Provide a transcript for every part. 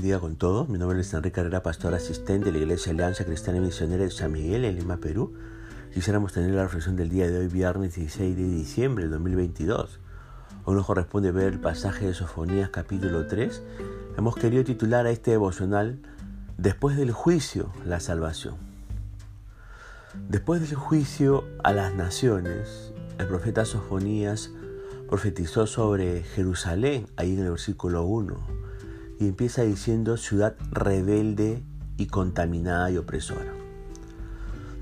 día con todos. Mi nombre es Enrique Carrera, pastor asistente de la Iglesia Alianza Cristiana y Misionera de San Miguel en Lima, Perú. Quisiéramos tener la reflexión del día de hoy, viernes 16 de diciembre del 2022. Hoy nos corresponde ver el pasaje de Sofonías capítulo 3. Hemos querido titular a este devocional Después del juicio, la salvación. Después del juicio a las naciones, el profeta Sofonías profetizó sobre Jerusalén, ahí en el versículo 1 y empieza diciendo ciudad rebelde y contaminada y opresora.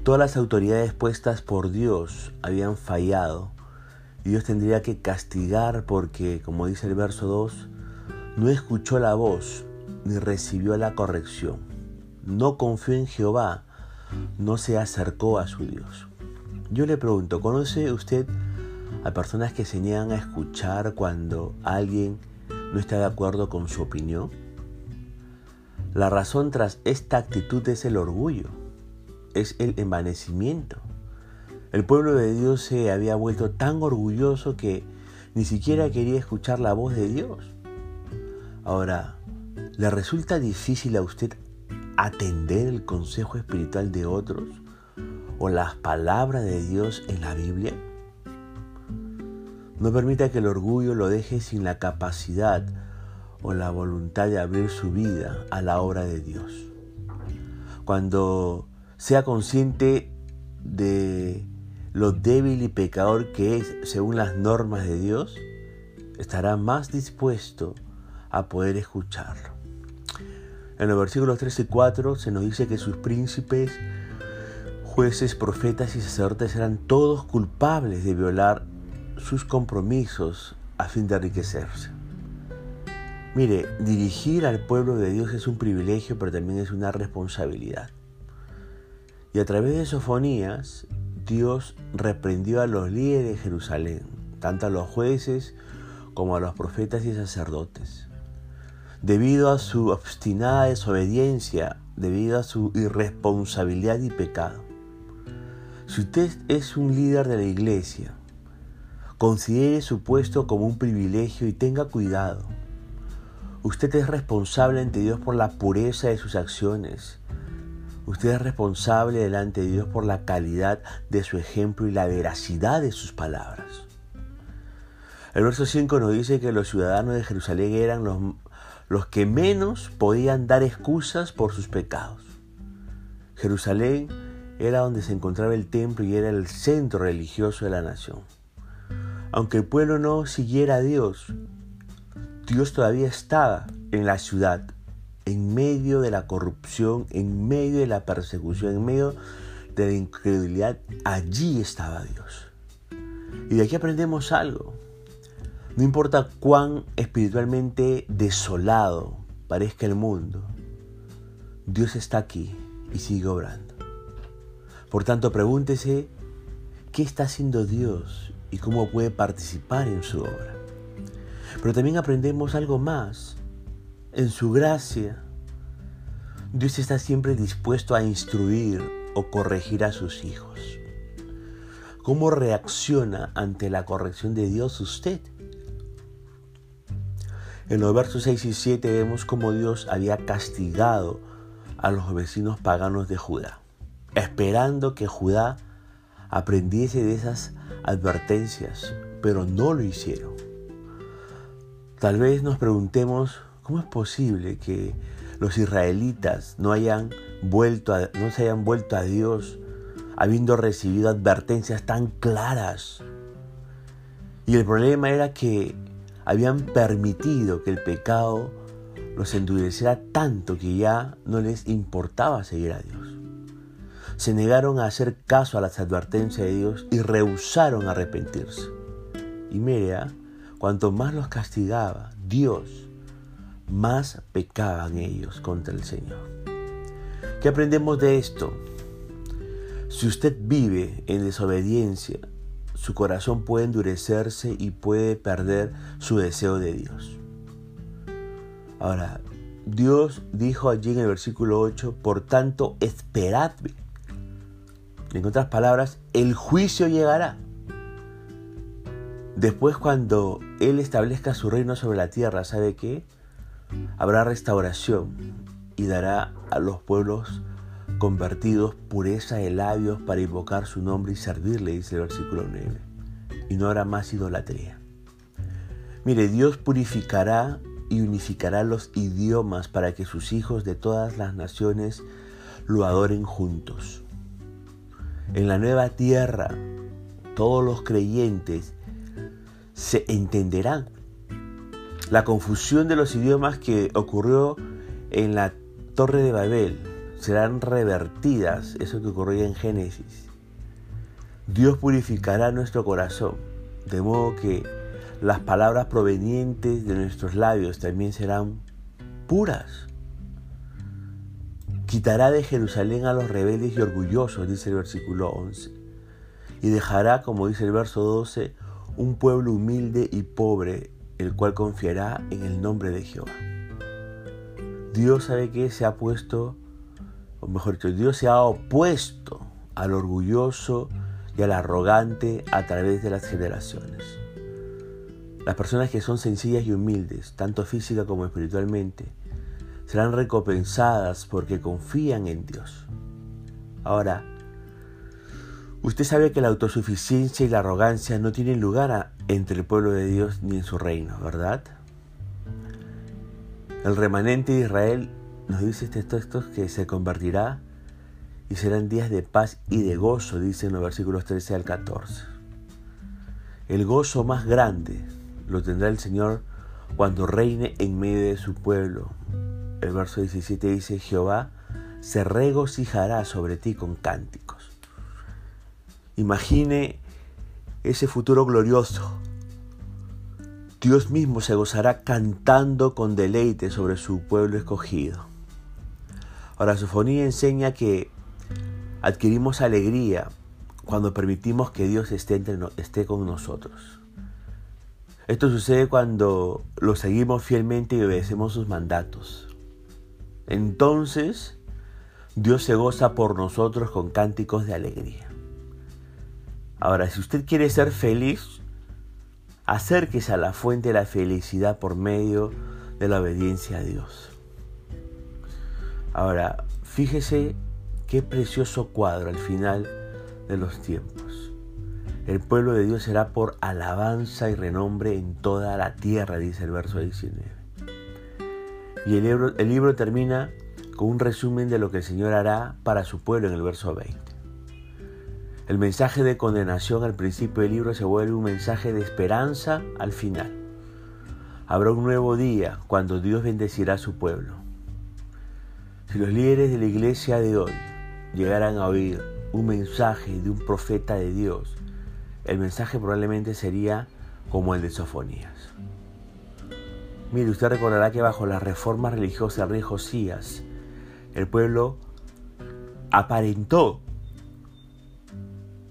Todas las autoridades puestas por Dios habían fallado y Dios tendría que castigar porque, como dice el verso 2, no escuchó la voz ni recibió la corrección. No confió en Jehová, no se acercó a su Dios. Yo le pregunto, ¿conoce usted a personas que se niegan a escuchar cuando alguien no está de acuerdo con su opinión? La razón tras esta actitud es el orgullo, es el envanecimiento. El pueblo de Dios se había vuelto tan orgulloso que ni siquiera quería escuchar la voz de Dios. Ahora, ¿le resulta difícil a usted atender el consejo espiritual de otros o las palabras de Dios en la Biblia? No permita que el orgullo lo deje sin la capacidad o la voluntad de abrir su vida a la obra de Dios. Cuando sea consciente de lo débil y pecador que es según las normas de Dios, estará más dispuesto a poder escucharlo. En los versículos 3 y 4 se nos dice que sus príncipes, jueces, profetas y sacerdotes eran todos culpables de violar sus compromisos a fin de enriquecerse. Mire, dirigir al pueblo de Dios es un privilegio, pero también es una responsabilidad. Y a través de Sofonías, Dios reprendió a los líderes de Jerusalén, tanto a los jueces como a los profetas y sacerdotes. Debido a su obstinada desobediencia, debido a su irresponsabilidad y pecado. Si usted es un líder de la iglesia, Considere su puesto como un privilegio y tenga cuidado. Usted es responsable ante Dios por la pureza de sus acciones. Usted es responsable delante de Dios por la calidad de su ejemplo y la veracidad de sus palabras. El verso 5 nos dice que los ciudadanos de Jerusalén eran los, los que menos podían dar excusas por sus pecados. Jerusalén era donde se encontraba el templo y era el centro religioso de la nación. Aunque el pueblo no siguiera a Dios, Dios todavía estaba en la ciudad, en medio de la corrupción, en medio de la persecución, en medio de la incredulidad. Allí estaba Dios. Y de aquí aprendemos algo. No importa cuán espiritualmente desolado parezca el mundo, Dios está aquí y sigue obrando. Por tanto, pregúntese, ¿qué está haciendo Dios y cómo puede participar en su obra. Pero también aprendemos algo más. En su gracia, Dios está siempre dispuesto a instruir o corregir a sus hijos. ¿Cómo reacciona ante la corrección de Dios usted? En los versos 6 y 7 vemos cómo Dios había castigado a los vecinos paganos de Judá, esperando que Judá aprendiese de esas advertencias, pero no lo hicieron. Tal vez nos preguntemos, ¿cómo es posible que los israelitas no, hayan vuelto no se hayan vuelto a Dios habiendo recibido advertencias tan claras? Y el problema era que habían permitido que el pecado los endureciera tanto que ya no les importaba seguir a Dios se negaron a hacer caso a las advertencias de Dios y rehusaron arrepentirse. Y mira, cuanto más los castigaba Dios, más pecaban ellos contra el Señor. ¿Qué aprendemos de esto? Si usted vive en desobediencia, su corazón puede endurecerse y puede perder su deseo de Dios. Ahora, Dios dijo allí en el versículo 8, por tanto, esperadme en otras palabras, el juicio llegará. Después cuando Él establezca su reino sobre la tierra, ¿sabe qué? habrá restauración y dará a los pueblos convertidos pureza de labios para invocar su nombre y servirle, dice el versículo 9. Y no habrá más idolatría. Mire, Dios purificará y unificará los idiomas para que sus hijos de todas las naciones lo adoren juntos. En la nueva tierra, todos los creyentes se entenderán. La confusión de los idiomas que ocurrió en la Torre de Babel serán revertidas, eso que ocurrió en Génesis. Dios purificará nuestro corazón, de modo que las palabras provenientes de nuestros labios también serán puras. Quitará de Jerusalén a los rebeldes y orgullosos, dice el versículo 11, y dejará, como dice el verso 12, un pueblo humilde y pobre, el cual confiará en el nombre de Jehová. Dios sabe que se ha puesto, o mejor dicho, Dios se ha opuesto al orgulloso y al arrogante a través de las generaciones. Las personas que son sencillas y humildes, tanto física como espiritualmente, serán recompensadas porque confían en Dios. Ahora, usted sabe que la autosuficiencia y la arrogancia no tienen lugar entre el pueblo de Dios ni en su reino, ¿verdad? El remanente de Israel nos dice este texto que se convertirá y serán días de paz y de gozo, dicen los versículos 13 al 14. El gozo más grande lo tendrá el Señor cuando reine en medio de su pueblo. El verso 17 dice, Jehová se regocijará sobre ti con cánticos. Imagine ese futuro glorioso. Dios mismo se gozará cantando con deleite sobre su pueblo escogido. Ahora, Sofonía enseña que adquirimos alegría cuando permitimos que Dios esté, esté con nosotros. Esto sucede cuando lo seguimos fielmente y obedecemos sus mandatos. Entonces, Dios se goza por nosotros con cánticos de alegría. Ahora, si usted quiere ser feliz, acérquese a la fuente de la felicidad por medio de la obediencia a Dios. Ahora, fíjese qué precioso cuadro al final de los tiempos. El pueblo de Dios será por alabanza y renombre en toda la tierra, dice el verso 19. Y el libro, termina con un resumen de lo que el Señor hará para su pueblo en el verso 20. El mensaje de condenación al principio del libro se vuelve un mensaje de esperanza al final. Habrá un nuevo día cuando Dios bendecirá a su pueblo. Si los líderes de la iglesia de hoy llegaran a oír un mensaje de un profeta de Dios, el mensaje probablemente sería como el de Sofonías. Mire, usted recordará que bajo la reforma religiosa del rey Josías, el pueblo aparentó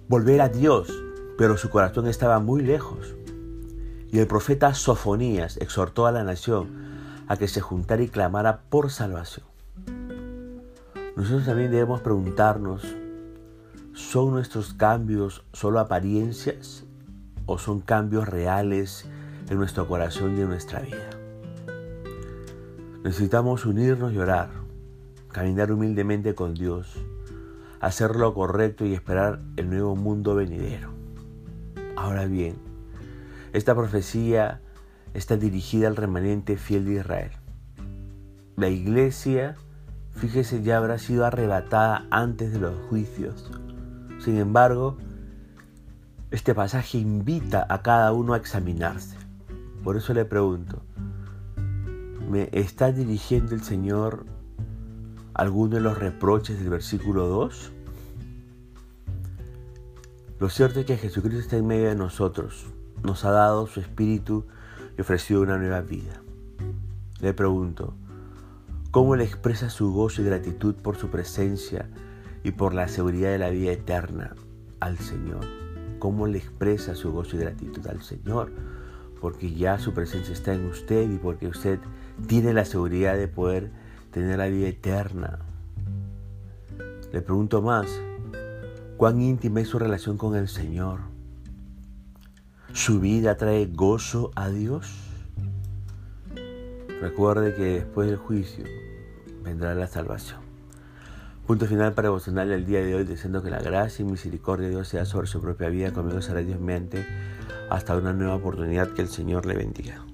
volver a Dios, pero su corazón estaba muy lejos. Y el profeta Sofonías exhortó a la nación a que se juntara y clamara por salvación. Nosotros también debemos preguntarnos ¿Son nuestros cambios solo apariencias o son cambios reales en nuestro corazón y en nuestra vida? Necesitamos unirnos y orar, caminar humildemente con Dios, hacer lo correcto y esperar el nuevo mundo venidero. Ahora bien, esta profecía está dirigida al remanente fiel de Israel. La iglesia, fíjese, ya habrá sido arrebatada antes de los juicios sin embargo, este pasaje invita a cada uno a examinarse. Por eso le pregunto, ¿me está dirigiendo el Señor alguno de los reproches del versículo 2? Lo cierto es que Jesucristo está en medio de nosotros, nos ha dado su espíritu y ofrecido una nueva vida. Le pregunto, ¿cómo le expresa su gozo y gratitud por su presencia y por la seguridad de la vida eterna al Señor. ¿Cómo le expresa su gozo y gratitud al Señor? Porque ya su presencia está en usted y porque usted tiene la seguridad de poder tener la vida eterna. Le pregunto más, ¿cuán íntima es su relación con el Señor? ¿Su vida trae gozo a Dios? Recuerde que después del juicio vendrá la salvación. Punto final para devocional el día de hoy, deseando que la gracia y misericordia de Dios sea sobre su propia vida. Conmigo será Dios mente. Hasta una nueva oportunidad. Que el Señor le bendiga.